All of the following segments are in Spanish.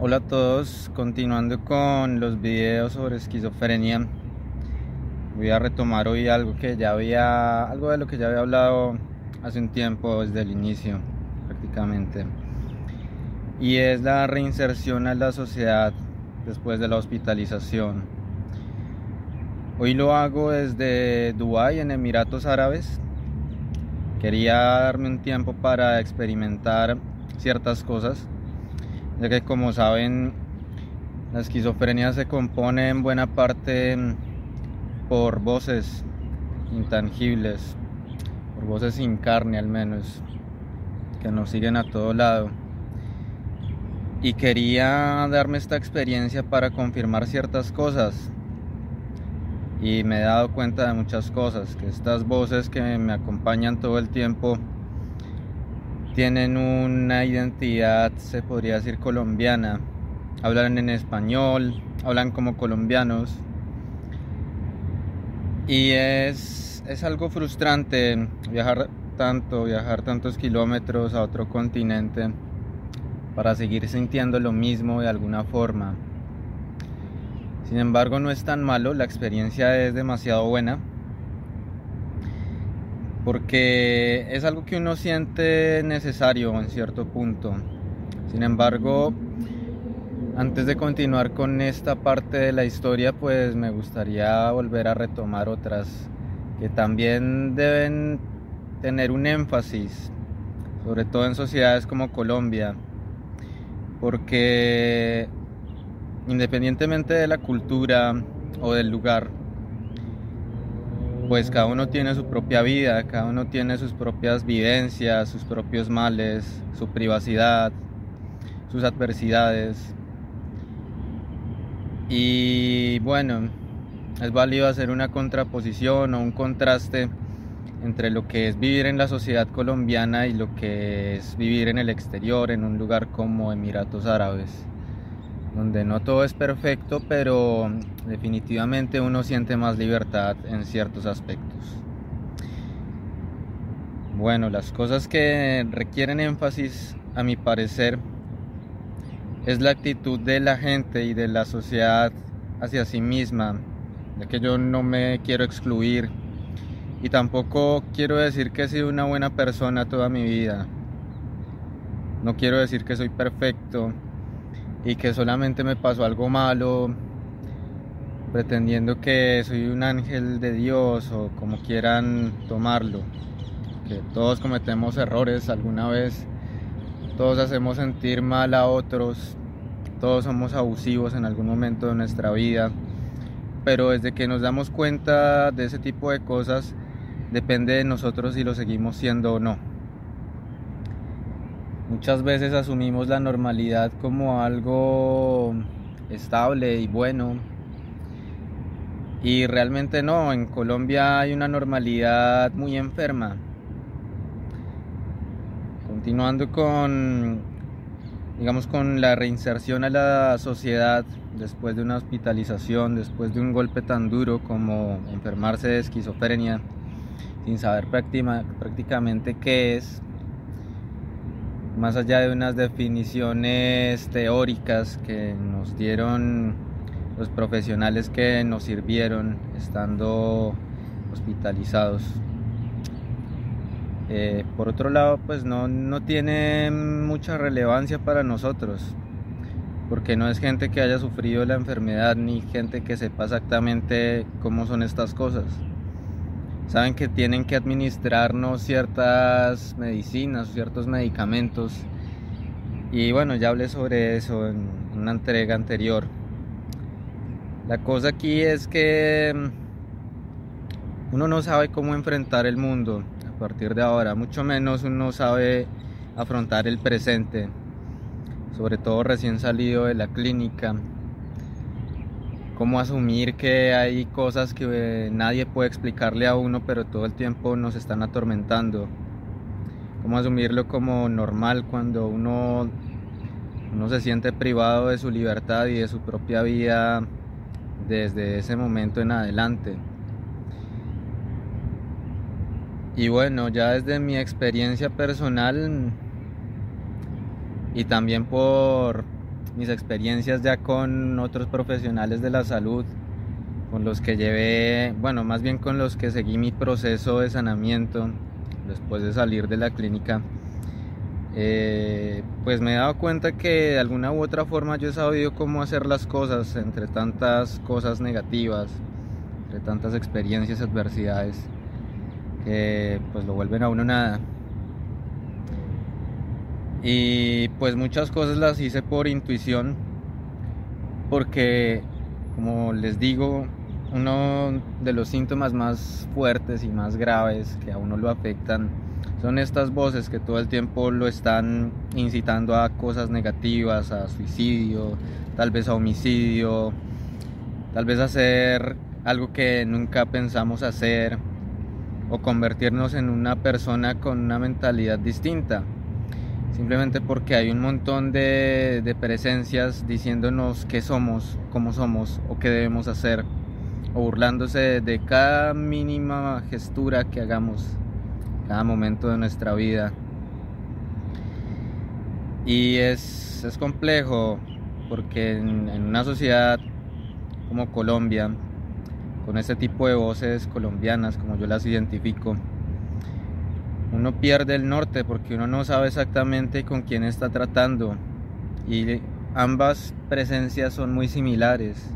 Hola a todos, continuando con los videos sobre esquizofrenia, voy a retomar hoy algo que ya había, algo de lo que ya había hablado hace un tiempo desde el inicio, prácticamente, y es la reinserción a la sociedad después de la hospitalización. Hoy lo hago desde Dubái, en Emiratos Árabes. Quería darme un tiempo para experimentar ciertas cosas ya que como saben la esquizofrenia se compone en buena parte por voces intangibles, por voces sin carne al menos, que nos siguen a todo lado. Y quería darme esta experiencia para confirmar ciertas cosas. Y me he dado cuenta de muchas cosas, que estas voces que me acompañan todo el tiempo tienen una identidad, se podría decir, colombiana. Hablan en español, hablan como colombianos. Y es, es algo frustrante viajar tanto, viajar tantos kilómetros a otro continente para seguir sintiendo lo mismo de alguna forma. Sin embargo, no es tan malo, la experiencia es demasiado buena porque es algo que uno siente necesario en cierto punto. Sin embargo, antes de continuar con esta parte de la historia, pues me gustaría volver a retomar otras que también deben tener un énfasis, sobre todo en sociedades como Colombia, porque independientemente de la cultura o del lugar, pues cada uno tiene su propia vida, cada uno tiene sus propias vivencias, sus propios males, su privacidad, sus adversidades. Y bueno, es válido hacer una contraposición o un contraste entre lo que es vivir en la sociedad colombiana y lo que es vivir en el exterior, en un lugar como Emiratos Árabes donde no todo es perfecto, pero definitivamente uno siente más libertad en ciertos aspectos. Bueno, las cosas que requieren énfasis, a mi parecer, es la actitud de la gente y de la sociedad hacia sí misma, ya que yo no me quiero excluir y tampoco quiero decir que he sido una buena persona toda mi vida. No quiero decir que soy perfecto, y que solamente me pasó algo malo pretendiendo que soy un ángel de Dios o como quieran tomarlo, que todos cometemos errores alguna vez, todos hacemos sentir mal a otros, todos somos abusivos en algún momento de nuestra vida, pero desde que nos damos cuenta de ese tipo de cosas, depende de nosotros si lo seguimos siendo o no. Muchas veces asumimos la normalidad como algo estable y bueno. Y realmente no, en Colombia hay una normalidad muy enferma. Continuando con, digamos, con la reinserción a la sociedad después de una hospitalización, después de un golpe tan duro como enfermarse de esquizofrenia, sin saber prácticamente qué es, más allá de unas definiciones teóricas que nos dieron los profesionales que nos sirvieron estando hospitalizados. Eh, por otro lado, pues no, no tiene mucha relevancia para nosotros, porque no es gente que haya sufrido la enfermedad ni gente que sepa exactamente cómo son estas cosas saben que tienen que administrarnos ciertas medicinas, ciertos medicamentos. Y bueno, ya hablé sobre eso en una entrega anterior. La cosa aquí es que mm, uno no sabe cómo enfrentar el mundo a partir de ahora, mucho menos uno sabe afrontar el presente, sobre todo recién salido de la clínica cómo asumir que hay cosas que eh, nadie puede explicarle a uno, pero todo el tiempo nos están atormentando. Cómo asumirlo como normal cuando uno, uno se siente privado de su libertad y de su propia vida desde ese momento en adelante. Y bueno, ya desde mi experiencia personal y también por mis experiencias ya con otros profesionales de la salud, con los que llevé, bueno, más bien con los que seguí mi proceso de sanamiento después de salir de la clínica, eh, pues me he dado cuenta que de alguna u otra forma yo he sabido cómo hacer las cosas entre tantas cosas negativas, entre tantas experiencias, adversidades, que pues lo vuelven a uno nada. Y pues muchas cosas las hice por intuición, porque como les digo, uno de los síntomas más fuertes y más graves que a uno lo afectan son estas voces que todo el tiempo lo están incitando a cosas negativas, a suicidio, tal vez a homicidio, tal vez a hacer algo que nunca pensamos hacer o convertirnos en una persona con una mentalidad distinta. Simplemente porque hay un montón de, presencias diciéndonos qué somos, cómo somos o qué debemos hacer o burlándose de cada mínima gestura que hagamos cada momento de nuestra vida. Y es, es complejo porque en, en, una sociedad como Colombia, con este tipo de voces colombianas como yo las identifico, uno pierde el norte porque uno no sabe exactamente con quién está tratando y ambas presencias son muy similares.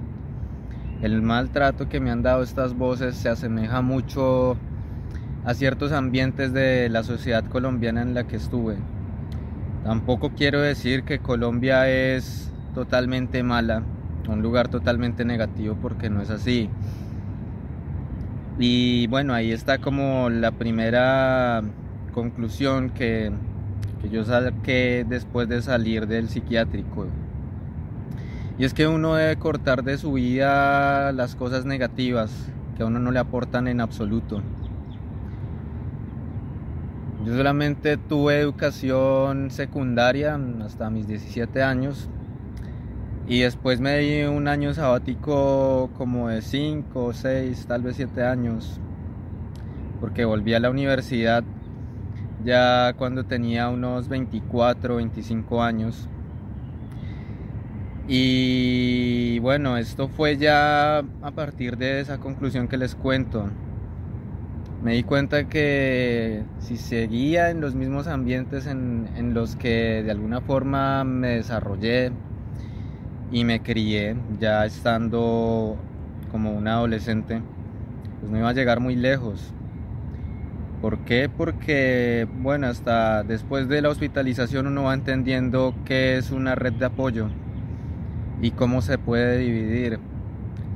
El maltrato que me han dado estas voces se asemeja mucho a ciertos ambientes de la sociedad colombiana en la que estuve. Tampoco quiero decir que Colombia es totalmente mala, un lugar totalmente negativo, porque no es así. Y bueno, ahí está como la primera conclusión que, que yo saqué después de salir del psiquiátrico. Y es que uno debe cortar de su vida las cosas negativas que a uno no le aportan en absoluto. Yo solamente tuve educación secundaria hasta mis 17 años y después me di un año sabático como de 5, 6, tal vez 7 años porque volví a la universidad ya cuando tenía unos 24, 25 años. Y bueno, esto fue ya a partir de esa conclusión que les cuento me di cuenta que si seguía en los mismos ambientes en, los que de alguna forma me desarrollé y me crié, ya estando como un adolescente, pues no iba a llegar muy lejos. ¿Por qué? Porque, bueno, hasta después de la hospitalización uno va entendiendo qué es una red de apoyo y cómo se puede dividir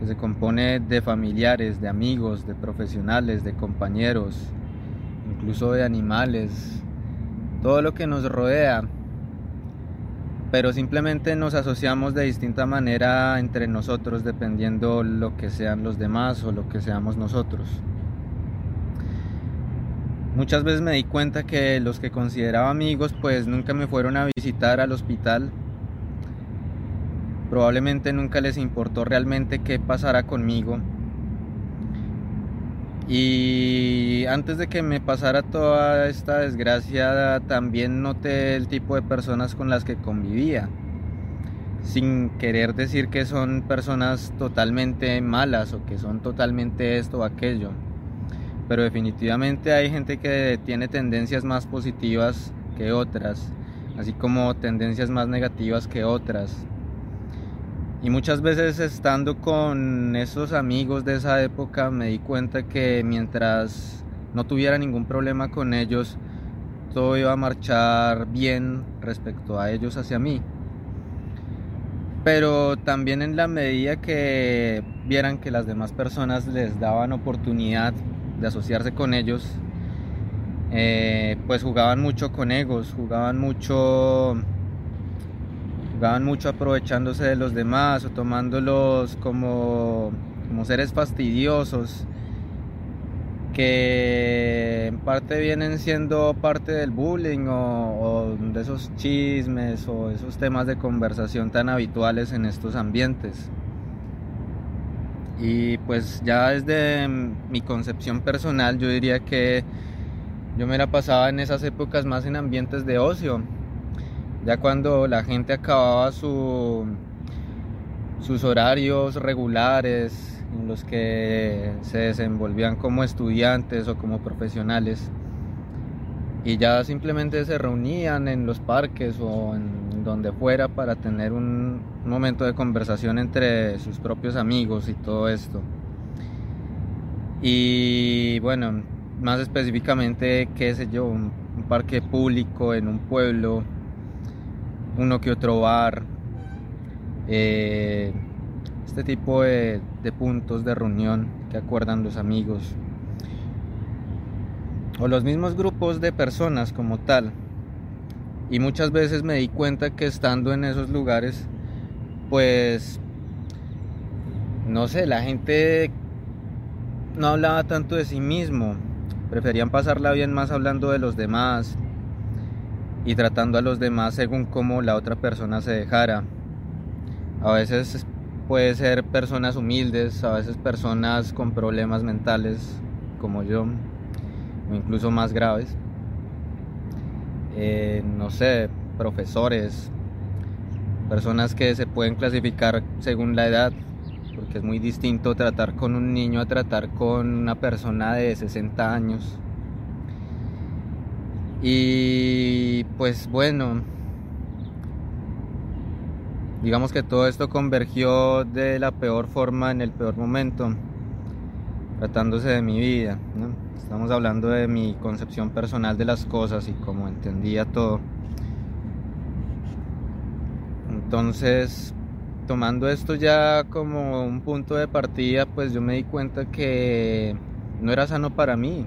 que se compone de familiares, de amigos, de profesionales, de compañeros, incluso de animales, todo lo que nos rodea, pero simplemente nos asociamos de distinta manera entre nosotros dependiendo lo que sean los demás o lo que seamos nosotros. Muchas veces me di cuenta que los que consideraba amigos pues nunca me fueron a visitar al hospital Probablemente nunca les importó realmente qué pasara conmigo. Y antes de que me pasara toda esta desgracia, también noté el tipo de personas con las que convivía. Sin querer decir que son personas totalmente malas o que son totalmente esto o aquello. Pero definitivamente hay gente que tiene tendencias más positivas que otras, así como tendencias más negativas que otras. Y muchas veces estando con esos amigos de esa época me di cuenta que mientras no tuviera ningún problema con ellos, todo iba a marchar bien respecto a ellos hacia mí. Pero también en la medida que vieran que las demás personas les daban oportunidad de asociarse con ellos, eh, pues jugaban mucho con egos, jugaban mucho jugaban mucho aprovechándose de los demás o tomándolos como, como seres fastidiosos que en parte vienen siendo parte del bullying o, de esos chismes o esos temas de conversación tan habituales en estos ambientes. Y pues ya desde mi concepción personal yo diría que yo me la pasaba en esas épocas más en ambientes de ocio, Ya cuando la gente acababa su, sus horarios regulares en los que se desenvolvían como estudiantes o como profesionales y ya simplemente se reunían en los parques o en donde fuera para tener un momento de conversación entre sus propios amigos y todo esto. Y bueno, más específicamente, qué sé yo, un, parque público en un pueblo, uno que otro bar, eh, este tipo de, de puntos de reunión que acuerdan los amigos o los mismos grupos de personas como tal. Y muchas veces me di cuenta que estando en esos lugares, pues, no sé, la gente no hablaba tanto de sí mismo, preferían pasarla bien más hablando de los demás y tratando a los demás según cómo la otra persona se dejara. A veces puede ser personas humildes, a veces personas con problemas mentales como yo, o incluso más graves. Eh, no sé, profesores, personas que se pueden clasificar según la edad, porque es muy distinto tratar con un niño a tratar con una persona de 60 años. Y pues bueno, digamos que todo esto convergió de la peor forma en el peor momento, tratándose de mi vida. Estamos hablando de mi concepción personal de las cosas y cómo entendía todo. Entonces, tomando esto ya como un punto de partida, pues yo me di cuenta que no era sano para mí.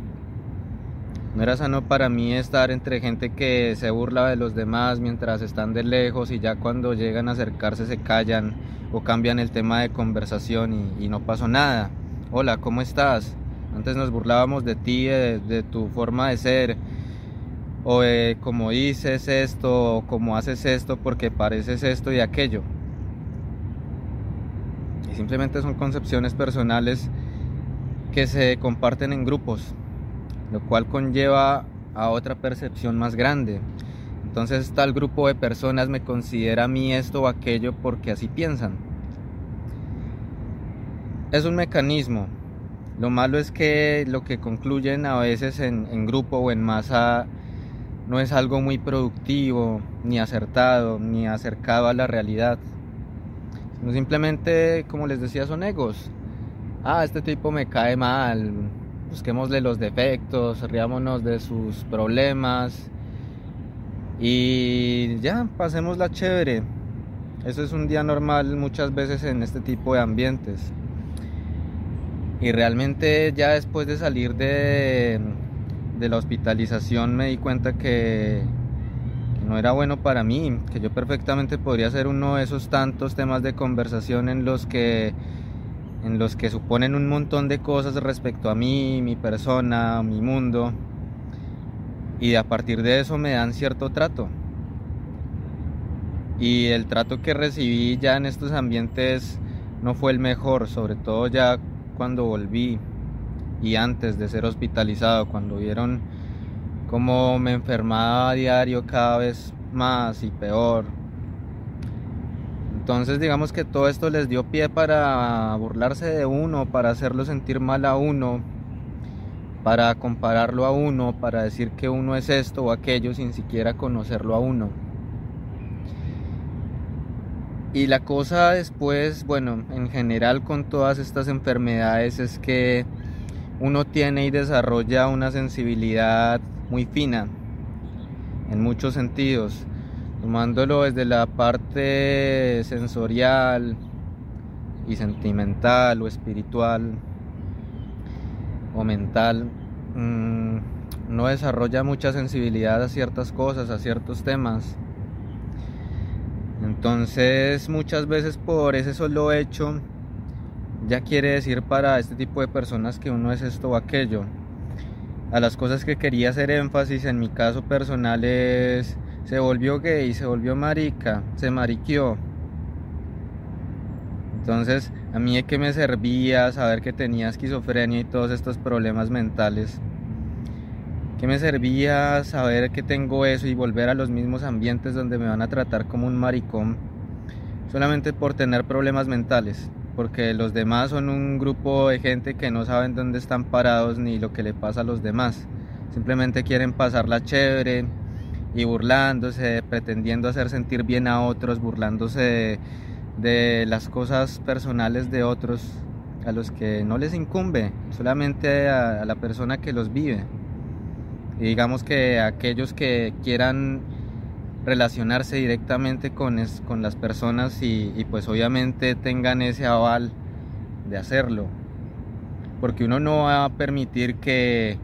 No era sano para mí estar entre gente que se burla de los demás mientras están de lejos y ya cuando llegan a acercarse se callan o cambian el tema de conversación y, no pasó nada. Hola, ¿cómo estás? Antes nos burlábamos de ti, de, tu forma de ser, o de cómo dices esto, o cómo haces esto, porque pareces esto y aquello. Y simplemente son concepciones personales que se comparten en grupos, lo cual conlleva a otra percepción más grande. Entonces tal grupo de personas me considera a mí esto o aquello porque así piensan. Es un mecanismo, lo malo es que lo que concluyen a veces en, grupo o en masa no es algo muy productivo, ni acertado, ni acercado a la realidad. simplemente, como les decía, son egos. Ah, este tipo me cae mal, busquémosle los defectos, riámonos de sus problemas y ya, pasemos la chévere. Eso es un día normal muchas veces en este tipo de ambientes. Y realmente ya después de salir de, la hospitalización me di cuenta que, no era bueno para mí, que yo perfectamente podría ser uno de esos tantos temas de conversación en los que en los que suponen un montón de cosas respecto a mí, mi persona, mi mundo, y a partir de eso me dan cierto trato. Y el trato que recibí ya en estos ambientes no fue el mejor, sobre todo ya cuando volví y antes de ser hospitalizado, cuando vieron cómo me enfermaba a diario cada vez más y peor. Entonces digamos que todo esto les dio pie para burlarse de uno, para hacerlo sentir mal a uno, para compararlo a uno, para decir que uno es esto o aquello sin siquiera conocerlo a uno. Y la cosa después, bueno, en general con todas estas enfermedades es que uno tiene y desarrolla una sensibilidad muy fina en muchos sentidos, tomándolo desde la parte sensorial y sentimental o espiritual o mental, mm, no desarrolla mucha sensibilidad a ciertas cosas, a ciertos temas entonces muchas veces por ese solo hecho ya quiere decir para este tipo de personas que uno es esto o aquello. A las cosas que quería hacer énfasis en mi caso personal es se volvió gay, se volvió marica, se mariqueó. Entonces, a mí que me servía saber que tenía esquizofrenia y todos estos problemas mentales. ¿Qué me servía saber que tengo eso y volver a los mismos ambientes donde me van a tratar como un maricón solamente por tener problemas mentales? Porque los demás son un grupo de gente que no saben dónde están parados ni lo que le pasa a los demás. Simplemente quieren pasarla chévere y burlándose, pretendiendo hacer sentir bien a otros, burlándose de, las cosas personales de otros a los que no les incumbe, solamente a la persona que los vive. Y digamos que aquellos que quieran relacionarse directamente con, con las personas y, pues obviamente tengan ese aval de hacerlo. Porque uno no va a permitir que,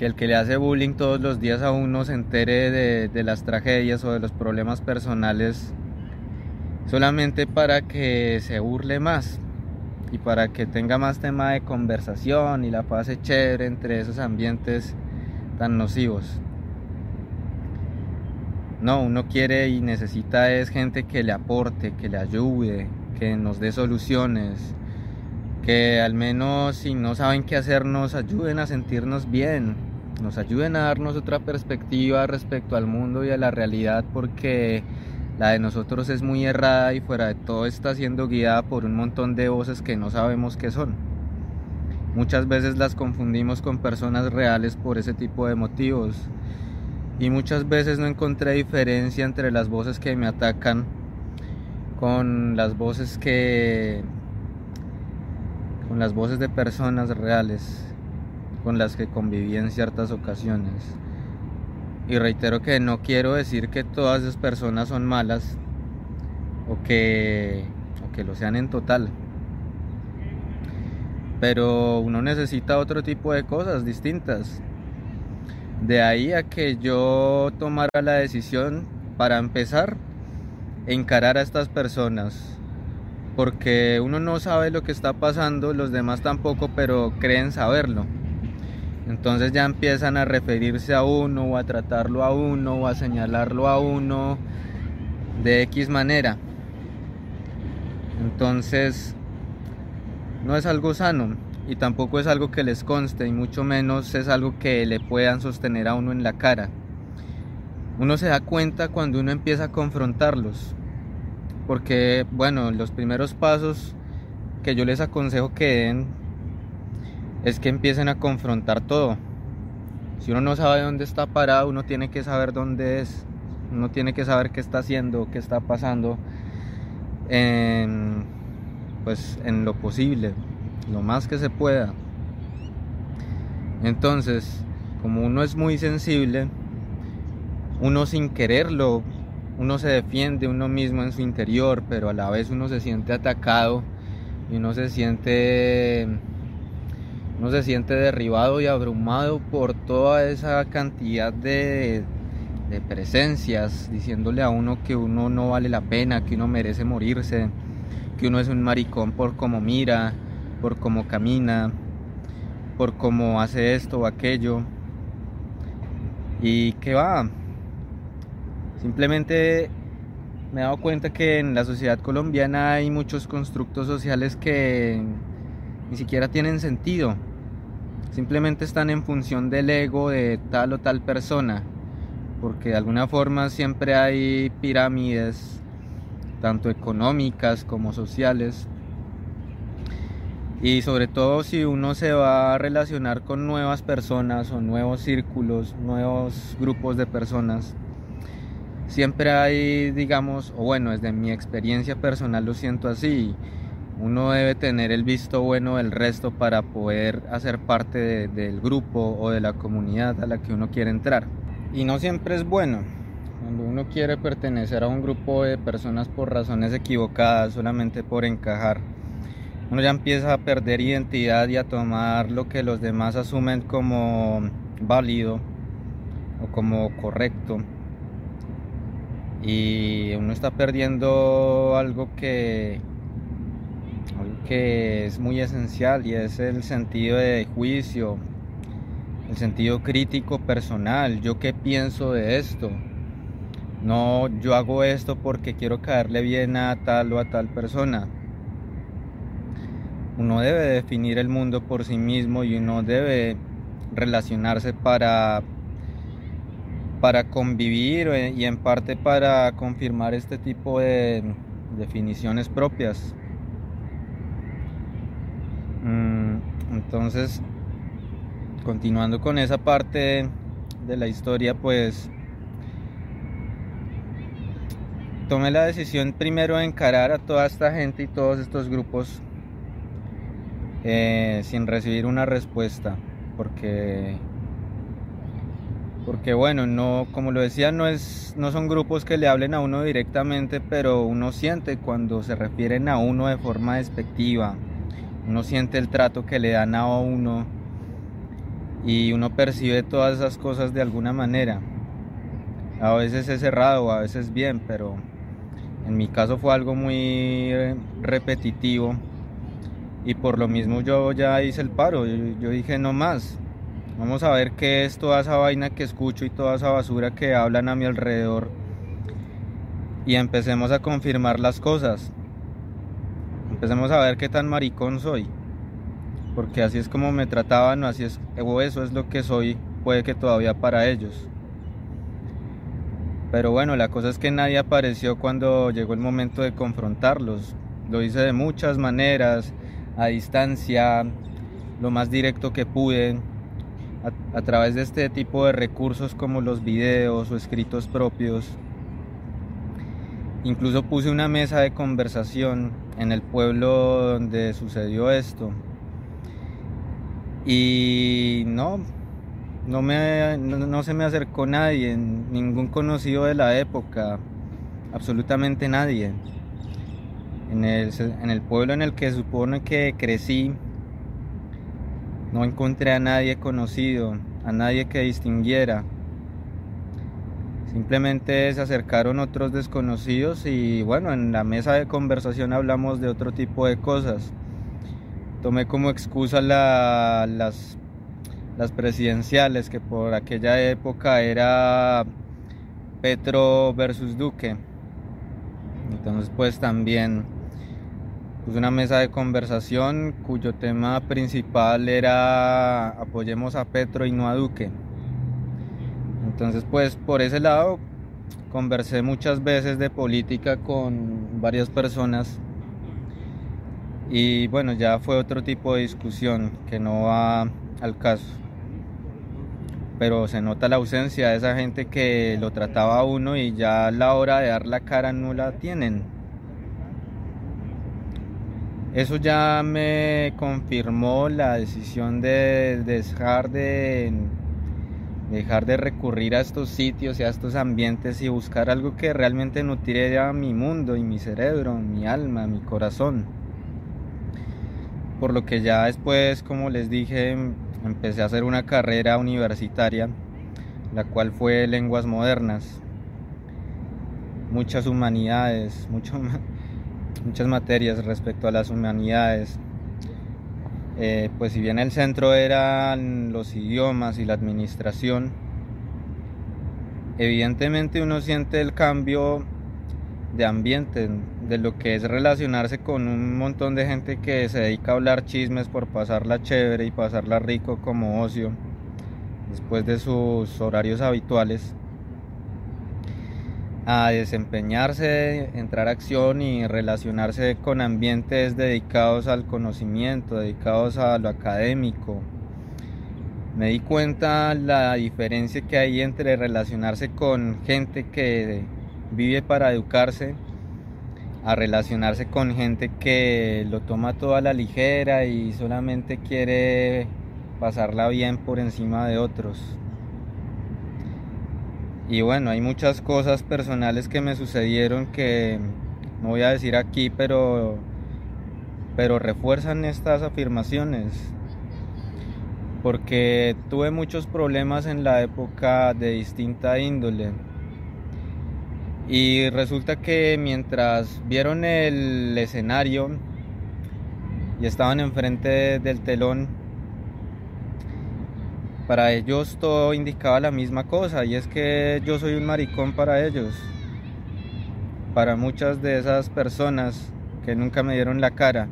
el que le hace bullying todos los días a uno se entere de, de las tragedias o de los problemas personales solamente para que se burle más y para que tenga más tema de conversación y la pase chévere entre esos ambientes tan nocivos. No, uno quiere y necesita es gente que le aporte, que le ayude, que nos dé soluciones, que al menos si no saben qué hacer nos ayuden a sentirnos bien, nos ayuden a darnos otra perspectiva respecto al mundo y a la realidad porque la de nosotros es muy errada y fuera de todo está siendo guiada por un montón de voces que no sabemos qué son. Muchas veces las confundimos con personas reales por ese tipo de motivos. Y muchas veces no encontré diferencia entre las voces que me atacan con las voces que con las voces de personas reales con las que conviví en ciertas ocasiones. Y reitero que no quiero decir que todas esas personas son malas o que, o que lo sean en total pero uno necesita otro tipo de cosas distintas. De ahí a que yo tomara la decisión para empezar, encarar a estas personas. Porque uno no sabe lo que está pasando, los demás tampoco, pero creen saberlo. Entonces ya empiezan a referirse a uno o a tratarlo a uno o a señalarlo a uno de X manera. Entonces no es algo sano y tampoco es algo que les conste y mucho menos es algo que le puedan sostener a uno en la cara. Uno se da cuenta cuando uno empieza a confrontarlos. Porque, bueno, los primeros pasos que yo les aconsejo que den es que empiecen a confrontar todo. Si uno no sabe dónde está parado, uno tiene que saber dónde es. Uno tiene que saber qué está haciendo, qué está pasando. En, pues en lo posible, lo más que se pueda. Entonces, como uno es muy sensible, uno sin quererlo, uno se defiende uno mismo en su interior, pero a la vez uno se siente atacado y uno se siente uno se siente derribado y abrumado por toda esa cantidad de, de presencias diciéndole a uno que uno no vale la pena, que uno merece morirse, que uno es un maricón por cómo mira, por cómo camina, por cómo hace esto o aquello. Y que va. Simplemente me he dado cuenta que en la sociedad colombiana hay muchos constructos sociales que ni siquiera tienen sentido. Simplemente están en función del ego de tal o tal persona. Porque de alguna forma siempre hay pirámides tanto económicas como sociales. Y sobre todo si uno se va a relacionar con nuevas personas o nuevos círculos, nuevos grupos de personas, siempre hay, digamos, o bueno, desde mi experiencia personal lo siento así, uno debe tener el visto bueno del resto para poder hacer parte del grupo o de la comunidad a la que uno quiere entrar. Y no siempre es bueno, cuando uno quiere pertenecer a un grupo de personas por razones equivocadas, solamente por encajar, uno ya empieza a perder identidad y a tomar lo que los demás asumen como válido o como correcto. Y uno está perdiendo algo que, algo que es muy esencial y es el sentido de juicio, el sentido crítico personal. ¿Yo qué pienso de esto? No, yo hago esto porque quiero caerle bien a tal o a tal persona. Uno debe definir el mundo por sí mismo y uno debe relacionarse para, para convivir eh, y en parte para confirmar este tipo de definiciones propias. Mm, entonces, continuando con esa parte de la historia, pues tomé la decisión primero de encarar a toda esta gente y todos estos grupos eh, sin recibir una respuesta porque porque bueno no como lo decía no es no son grupos que le hablen a uno directamente pero uno siente cuando se refieren a uno de forma despectiva uno siente el trato que le dan a uno y uno percibe todas esas cosas de alguna manera a veces es cerrado a veces bien pero en mi caso fue algo muy repetitivo y por lo mismo yo ya hice el paro. Yo, dije no más. Vamos a ver qué es toda esa vaina que escucho y toda esa basura que hablan a mi alrededor. Y empecemos a confirmar las cosas. Empecemos a ver qué tan maricón soy. Porque así es como me trataban, así es, o eso es lo que soy, puede que todavía para ellos. Pero bueno, la cosa es que nadie apareció cuando llegó el momento de confrontarlos. Lo hice de muchas maneras, a distancia, lo más directo que pude, a, través de este tipo de recursos como los videos o escritos propios. Incluso puse una mesa de conversación en el pueblo donde sucedió esto. Y no, no, me, no, se me acercó nadie, ningún conocido de la época, absolutamente nadie. En el, en el pueblo en el que supone que crecí, no encontré a nadie conocido, a nadie que distinguiera. Simplemente se acercaron otros desconocidos y bueno, en la mesa de conversación hablamos de otro tipo de cosas. Tomé como excusa las las presidenciales, que por aquella época era Petro versus Duque. Entonces pues también puse una mesa de conversación cuyo tema principal era apoyemos a Petro y no a Duque. Entonces pues por ese lado conversé muchas veces de política con varias personas y bueno ya fue otro tipo de discusión que no va al caso pero se nota la ausencia de esa gente que lo trataba a uno y ya a la hora de dar la cara no la tienen. Eso ya me confirmó la decisión de dejar de dejar de recurrir a estos sitios y a estos ambientes y buscar algo que realmente nutriera mi mundo y mi cerebro, mi alma, mi corazón. Por lo que ya después, como les dije, empecé a hacer una carrera universitaria, la cual fue lenguas modernas, muchas humanidades, muchas materias respecto a las humanidades. Eh, pues si bien el centro eran los idiomas y la administración, evidentemente uno siente el cambio de ambiente, de lo que es relacionarse con un montón de gente que se dedica a hablar chismes por pasarla chévere y pasarla rico como ocio, después de sus horarios habituales, a desempeñarse, entrar a acción y relacionarse con ambientes dedicados al conocimiento, dedicados a lo académico. Me di cuenta la diferencia que hay entre relacionarse con gente que vive para educarse, a relacionarse con gente que lo toma toda la ligera y solamente quiere pasarla bien por encima de otros. Y bueno, hay muchas cosas personales que me sucedieron que no voy a decir aquí, pero pero refuerzan estas afirmaciones. Porque tuve muchos problemas en la época de distinta índole y resulta que mientras vieron el escenario y estaban enfrente del telón, para ellos todo indicaba la misma cosa y es que yo soy un maricón para ellos. Para muchas de esas personas que nunca me dieron la cara.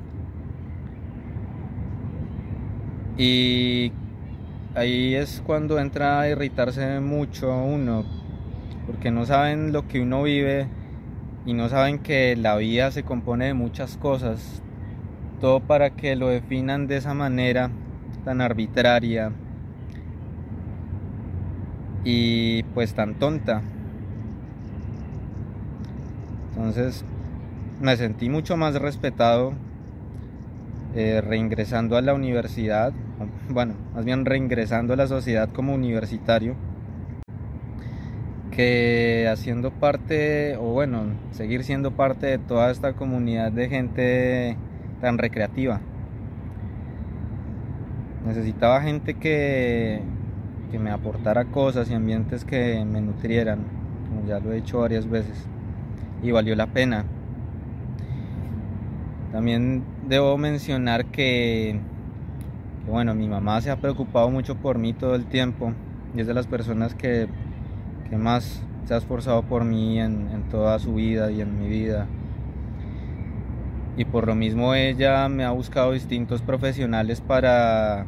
Y ahí es cuando entra a irritarse mucho uno, porque no saben lo que uno vive y no saben que la vida se compone de muchas cosas, todo para que lo definan de esa manera tan arbitraria y pues tan tonta. Entonces me sentí mucho más respetado eh, reingresando a la universidad, bueno, más bien reingresando a la sociedad como universitario, que haciendo parte, o bueno, seguir siendo parte de toda esta comunidad de gente tan recreativa. Necesitaba gente que, que me aportara cosas y ambientes que me nutrieran, como ya lo he hecho varias veces, y valió la pena. También debo mencionar que, bueno, mi mamá se ha preocupado mucho por mí todo el tiempo y es de las personas que, más se ha esforzado por mí en, toda su vida y en mi vida. Y por lo mismo ella me ha buscado distintos profesionales para,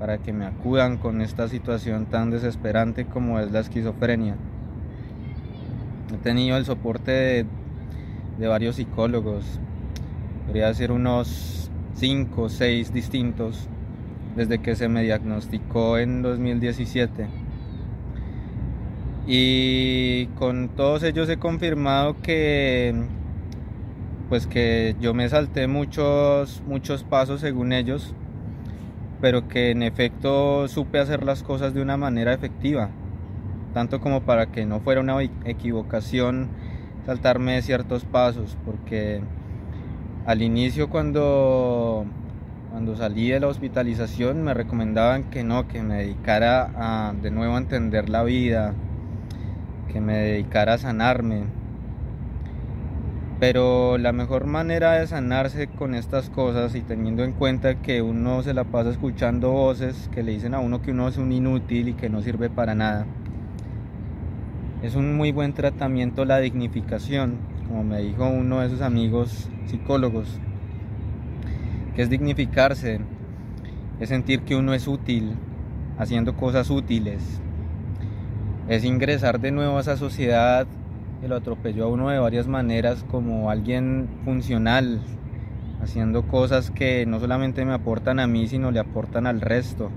para que me acudan con esta situación tan desesperante como es la esquizofrenia. He tenido el soporte de, varios psicólogos, podría ser unos 5 o 6 distintos desde que se me diagnosticó en 2017. Y con todos ellos he confirmado que pues que yo me salté muchos muchos pasos según ellos, pero que en efecto supe hacer las cosas de una manera efectiva, tanto como para que no fuera una equivocación saltarme ciertos pasos, porque al inicio cuando, cuando salí de la hospitalización me recomendaban que no, que me dedicara a de nuevo a entender la vida, que me dedicara a sanarme. Pero la mejor manera de sanarse con estas cosas y teniendo en cuenta que uno se la pasa escuchando voces que le dicen a uno que uno es un inútil y que no sirve para nada, es un muy buen tratamiento la dignificación como me dijo uno de esos amigos psicólogos, que es dignificarse, es sentir que uno es útil, haciendo cosas útiles, es ingresar de nuevo a esa sociedad que lo atropelló a uno de varias maneras como alguien funcional, haciendo cosas que no solamente me aportan a mí, sino le aportan al resto.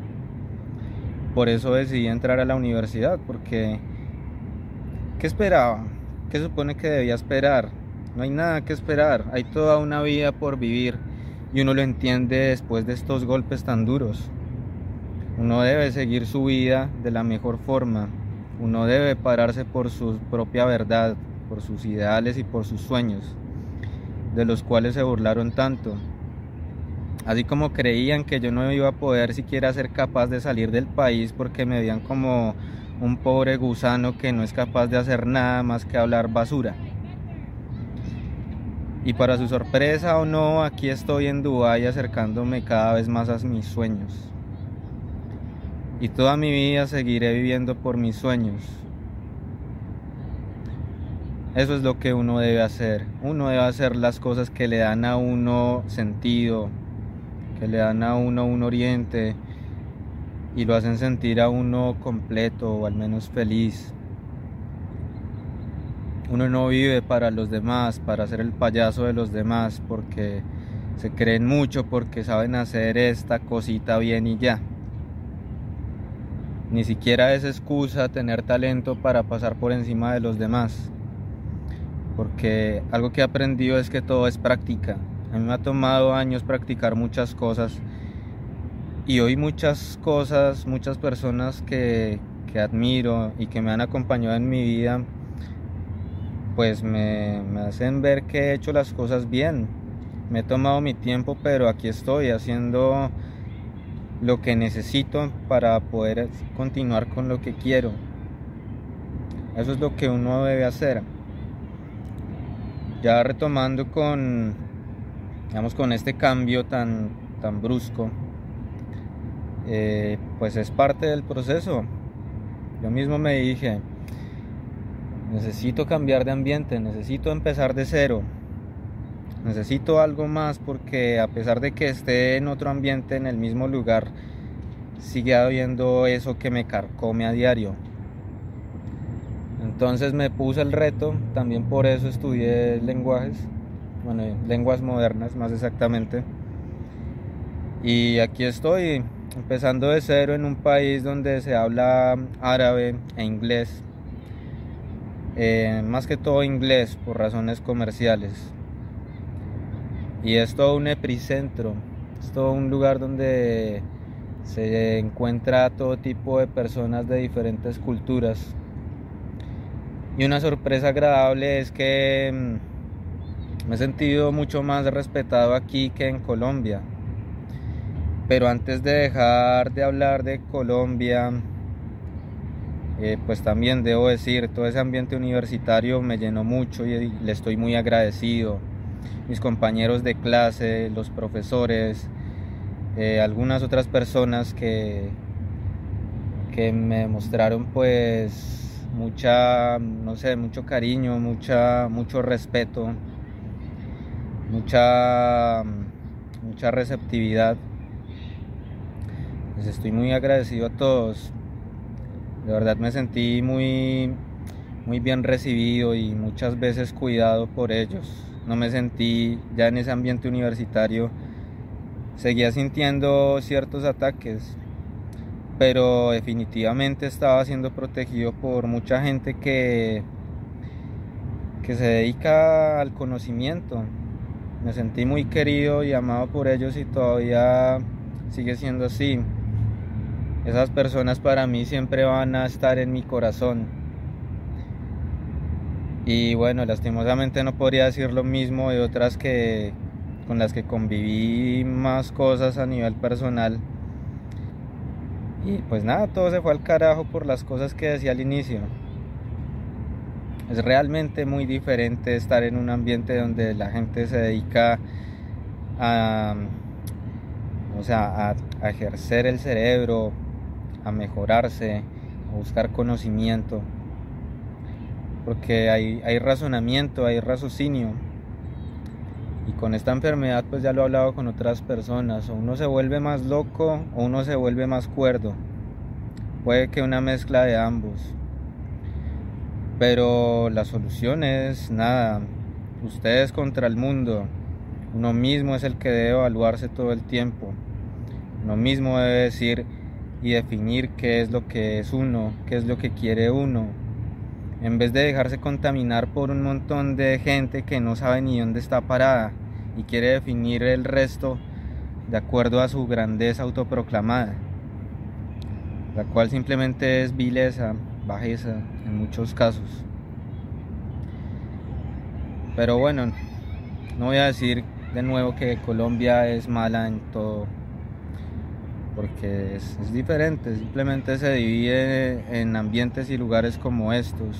Por eso decidí entrar a la universidad, porque ¿qué esperaba? ¿Qué supone que debía esperar? No hay nada que esperar, hay toda una vida por vivir y uno lo entiende después de estos golpes tan duros. Uno debe seguir su vida de la mejor forma, uno debe pararse por su propia verdad, por sus ideales y por sus sueños, de los cuales se burlaron tanto. Así como creían que yo no iba a poder siquiera ser capaz de salir del país porque me veían como un pobre gusano que no es capaz de hacer nada más que hablar basura. Y para su sorpresa o no, aquí estoy en Dubái acercándome cada vez más a mis sueños. Y toda mi vida seguiré viviendo por mis sueños. Eso es lo que uno debe hacer. Uno debe hacer las cosas que le dan a uno sentido, que le dan a uno un oriente, y lo hacen sentir a uno completo o al menos feliz. Uno no vive para los demás, para ser el payaso de los demás, porque se creen mucho, porque saben hacer esta cosita bien y ya. Ni siquiera es excusa tener talento para pasar por encima de los demás. Porque algo que he aprendido es que todo es práctica. A mí me ha tomado años practicar muchas cosas y hoy muchas cosas, muchas personas que, admiro y que me han acompañado en mi vida, pues me, me hacen ver que he hecho las cosas bien. Me he tomado mi tiempo, pero aquí estoy haciendo lo que necesito para poder continuar con lo que quiero. Eso es lo que uno debe hacer. Ya retomando con, digamos, con este cambio tan, tan brusco eh, pues es parte del proceso. Yo mismo me dije, necesito cambiar de ambiente, necesito empezar de cero, necesito algo más porque a pesar de que esté en otro ambiente, en el mismo lugar, sigue habiendo eso que me carcome a diario. Entonces me puse el reto, también por eso estudié lenguajes, bueno, lenguas modernas más exactamente. Y aquí estoy, empezando de cero en un país donde se habla árabe e inglés. Eh, más que todo inglés por razones comerciales. Y es todo un epicentro, es todo un lugar donde se encuentra todo tipo de personas de diferentes culturas. Y una sorpresa agradable es que mm, me he sentido mucho más respetado aquí que en Colombia. Pero antes de dejar de hablar de Colombia, eh, pues también debo decir, todo ese ambiente universitario me llenó mucho y le estoy muy agradecido. Mis compañeros de clase, los profesores, eh, algunas otras personas que, que me mostraron pues mucha, no sé, mucho cariño, mucha, mucho respeto, mucha, mucha receptividad. Les estoy muy agradecido a todos. De verdad me sentí muy, muy bien recibido y muchas veces cuidado por ellos. No me sentí ya en ese ambiente universitario seguía sintiendo ciertos ataques, pero definitivamente estaba siendo protegido por mucha gente que, que se dedica al conocimiento. Me sentí muy querido y amado por ellos y todavía sigue siendo así. Esas personas para mí siempre van a estar en mi corazón. Y bueno, lastimosamente no podría decir lo mismo de otras que, con las que conviví más cosas a nivel personal. Y pues nada, todo se fue al carajo por las cosas que decía al inicio. Es realmente muy diferente estar en un ambiente donde la gente se dedica a, o sea, a, ejercer el cerebro, a mejorarse, a buscar conocimiento. Porque hay, razonamiento, hay raciocinio y con esta enfermedad pues ya lo he hablado con otras personas, o uno se vuelve más loco o uno se vuelve más cuerdo. Puede que una mezcla de ambos. Pero la solución es nada, ustedes contra el mundo. Uno mismo es el que debe evaluarse todo el tiempo. Uno mismo debe decir y definir qué es lo que es uno, qué es lo que quiere uno. En vez de dejarse contaminar por un montón de gente que no sabe ni dónde está parada y quiere definir el resto de acuerdo a su grandeza autoproclamada, la cual simplemente es vileza, bajeza en muchos casos. Pero bueno, no voy a decir de nuevo que Colombia es mala en todo, porque es, diferente, simplemente se divide en ambientes y lugares como estos.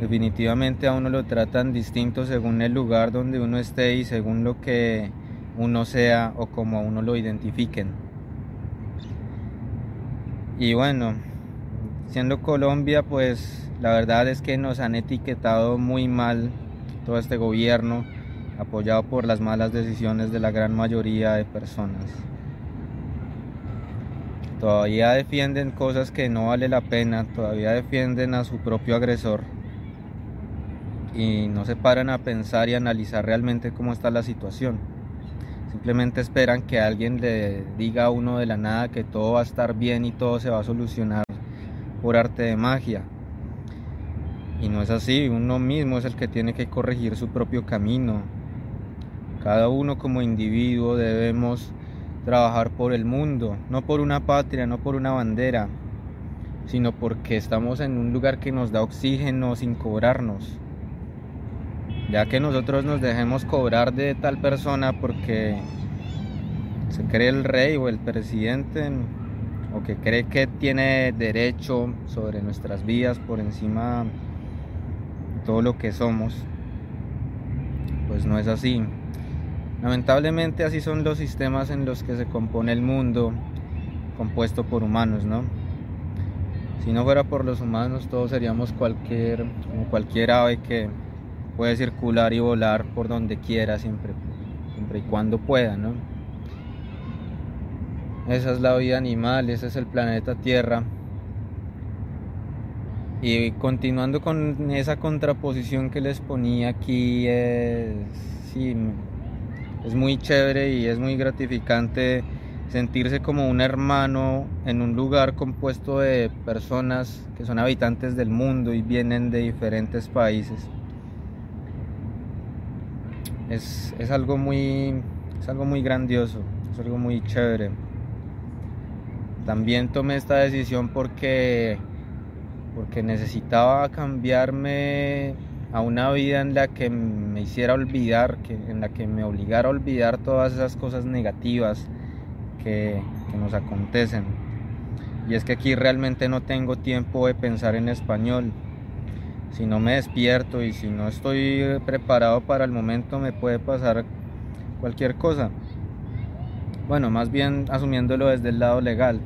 Definitivamente a uno lo tratan distinto según el lugar donde uno esté y según lo que uno sea o como uno lo identifiquen. Y bueno, siendo Colombia, pues la verdad es que nos han etiquetado muy mal todo este gobierno, apoyado por las malas decisiones de la gran mayoría de personas. Todavía defienden cosas que no vale la pena, todavía defienden a su propio agresor y no se paran a pensar y analizar realmente cómo está la situación. Simplemente esperan que alguien le diga a uno de la nada que todo va a estar bien y todo se va a solucionar por arte de magia. Y no es así, uno mismo es el que tiene que corregir su propio camino. Cada uno como individuo debemos trabajar por el mundo, no por una patria, no por una bandera, sino porque estamos en un lugar que nos da oxígeno sin cobrarnos ya que nosotros nos dejemos cobrar de tal persona porque se cree el rey o el presidente o que cree que tiene derecho sobre nuestras vidas por encima de todo lo que somos, pues no es así. Lamentablemente así son los sistemas en los que se compone el mundo compuesto por humanos, ¿no? Si no fuera por los humanos, todos seríamos cualquier, cualquier ave que puede circular y volar por donde quiera siempre, siempre y cuando pueda, ¿no? Esa es la vida animal, ese es el planeta Tierra. Y continuando con esa contraposición que les ponía aquí, es, es muy chévere y es muy gratificante sentirse como un hermano en un lugar compuesto de personas que son habitantes del mundo y vienen de diferentes países. Es, es algo muy es algo muy grandioso, es algo muy chévere. También tomé esta decisión porque porque necesitaba cambiarme a una vida en la que me hiciera olvidar, que, en la que me obligara a olvidar todas esas cosas negativas que, nos acontecen. Y es que aquí realmente no tengo tiempo de pensar en español. Si no me despierto y si no estoy preparado para el momento me puede pasar cualquier cosa. Bueno, más bien asumiéndolo desde el lado legal,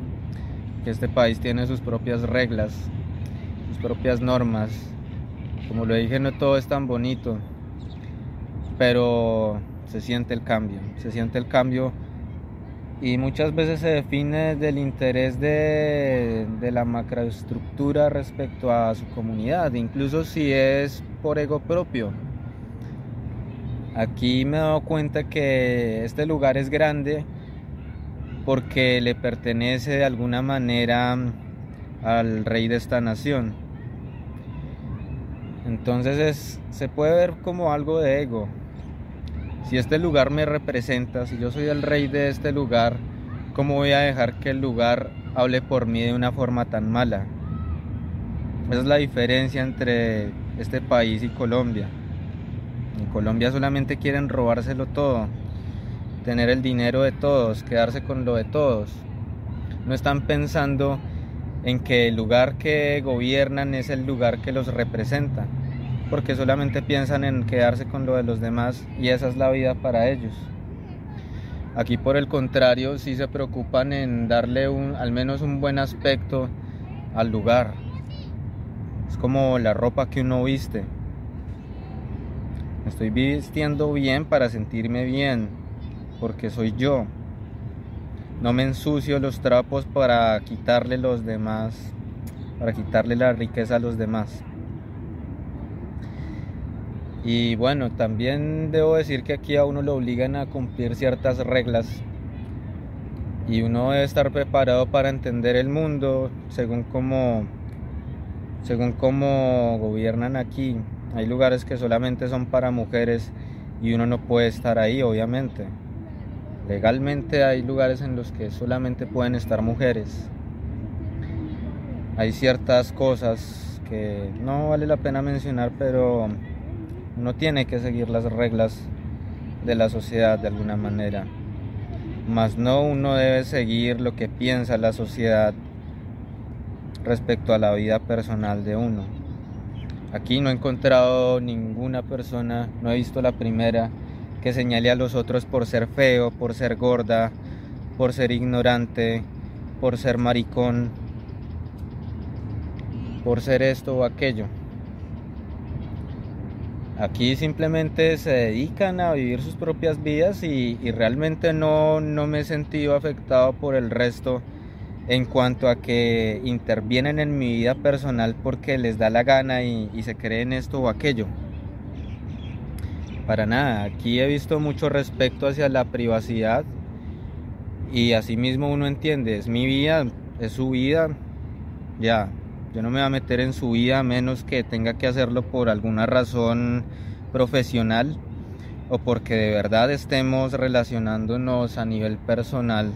que este país tiene sus propias reglas, sus propias normas. Como lo dije, no todo es tan bonito, pero se siente el cambio, se siente el cambio y muchas veces se define del interés de, la macroestructura respecto a su comunidad, incluso si es por ego propio. Aquí me he dado cuenta que este lugar es grande porque le pertenece de alguna manera al rey de esta nación. Entonces se puede ver como algo de ego, si este lugar me representa, si yo soy el rey de este lugar, ¿cómo voy a dejar que el lugar hable por mí de una forma tan mala? Esa es la diferencia entre este país y Colombia. En Colombia solamente quieren robárselo todo, tener el dinero de todos, quedarse con lo de todos. No están pensando en que el lugar que gobiernan es el lugar que los representa porque solamente piensan en quedarse con lo de los demás y esa es la vida para ellos. Aquí por el contrario sí se preocupan en darle un, al menos un buen aspecto al lugar. Es como la ropa que uno viste. estoy vistiendo bien para sentirme bien, porque soy yo. No me ensucio los trapos para quitarle los demás, para quitarle la riqueza a los demás. Y bueno, también debo decir que aquí a uno lo obligan a cumplir ciertas reglas y uno debe estar preparado para entender el mundo según cómo según cómo gobiernan aquí. Hay lugares que solamente son para mujeres y uno no puede estar ahí, obviamente. Legalmente hay lugares en los que solamente pueden estar mujeres. Hay ciertas cosas que no vale la pena mencionar, pero uno tiene que seguir las reglas de la sociedad de alguna manera. Mas no uno debe seguir lo que piensa la sociedad respecto a la vida personal de uno. Aquí no he encontrado ninguna persona, no he visto la primera, que señale a los otros por ser feo, por ser gorda, por ser ignorante, por ser maricón, por ser esto o aquello. Aquí simplemente se dedican a vivir sus propias vidas y, realmente no, me he sentido afectado por el resto en cuanto a que intervienen en mi vida personal porque les da la gana y se creen esto o aquello. Para nada, aquí he visto mucho respeto hacia la privacidad y asimismo uno entiende, es mi vida, es su vida, ya, yo no me voy a meter en su vida a menos que tenga que hacerlo por alguna razón profesional o porque de verdad estemos relacionándonos a nivel personal.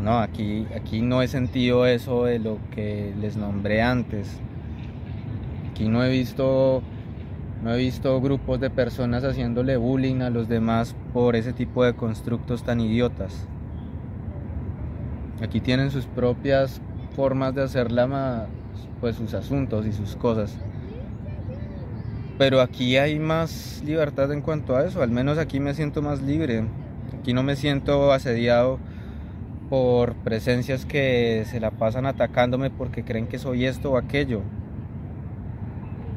No, aquí, aquí no he sentido eso de lo que les nombré antes. Aquí no he visto no he visto grupos de personas haciéndole bullying a los demás por ese tipo de constructos tan idiotas. Aquí tienen sus propias formas de hacer pues sus asuntos y sus cosas. Pero aquí hay más libertad en cuanto a eso, al menos aquí me siento más libre. Aquí no me siento asediado por presencias que se la pasan atacándome porque creen que soy esto o aquello.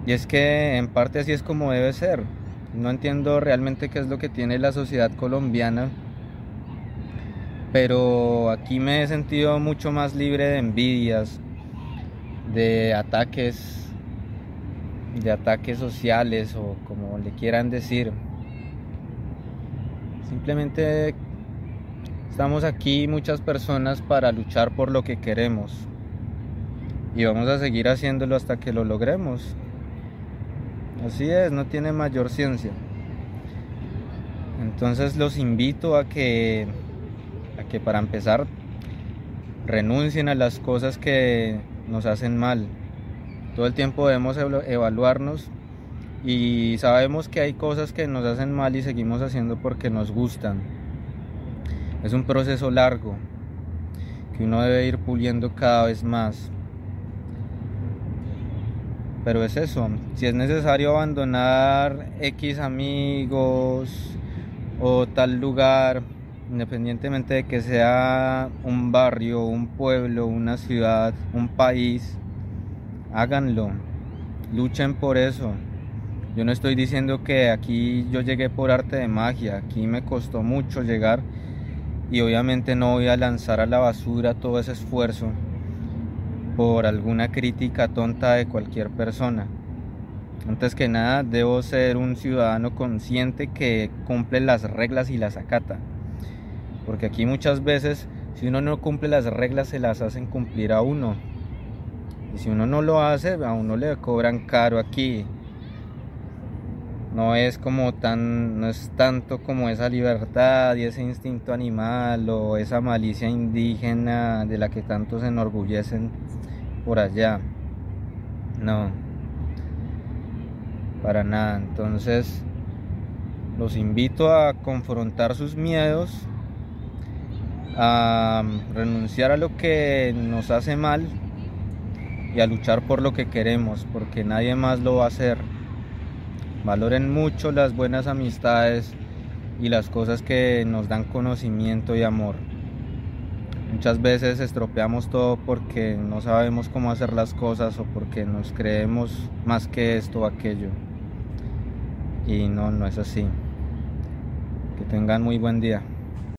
Y es que en parte así es como debe ser. No entiendo realmente qué es lo que tiene la sociedad colombiana pero aquí me he sentido mucho más libre de envidias, de ataques, de ataques sociales o como le quieran decir. Simplemente estamos aquí muchas personas para luchar por lo que queremos y vamos a seguir haciéndolo hasta que lo logremos. Así es, no tiene mayor ciencia. Entonces los invito a que que para empezar renuncien a las cosas que nos hacen mal. Todo el tiempo debemos evaluarnos y sabemos que hay cosas que nos hacen mal y seguimos haciendo porque nos gustan. Es un proceso largo que uno debe ir puliendo cada vez más. Pero es eso, si es necesario abandonar X amigos o tal lugar, independientemente de que sea un barrio, un pueblo, una ciudad, un país, háganlo, luchen por eso. Yo no estoy diciendo que aquí yo llegué por arte de magia, aquí me costó mucho llegar y obviamente no voy a lanzar a la basura todo ese esfuerzo por alguna crítica tonta de cualquier persona. Antes que nada, debo ser un ciudadano consciente que cumple las reglas y las acata. Porque aquí muchas veces, si uno no cumple las reglas, se las hacen cumplir a uno. Y si uno no lo hace, a uno le cobran caro aquí. No es como tan, no es tanto como esa libertad y ese instinto animal o esa malicia indígena de la que tanto se enorgullecen por allá. No, para nada. Entonces, los invito a confrontar sus miedos a renunciar a lo que nos hace mal y a luchar por lo que queremos, porque nadie más lo va a hacer. Valoren mucho las buenas amistades y las cosas que nos dan conocimiento y amor. Muchas veces estropeamos todo porque no sabemos cómo hacer las cosas o porque nos creemos más que esto o aquello. Y no, no es así. Que tengan muy buen día.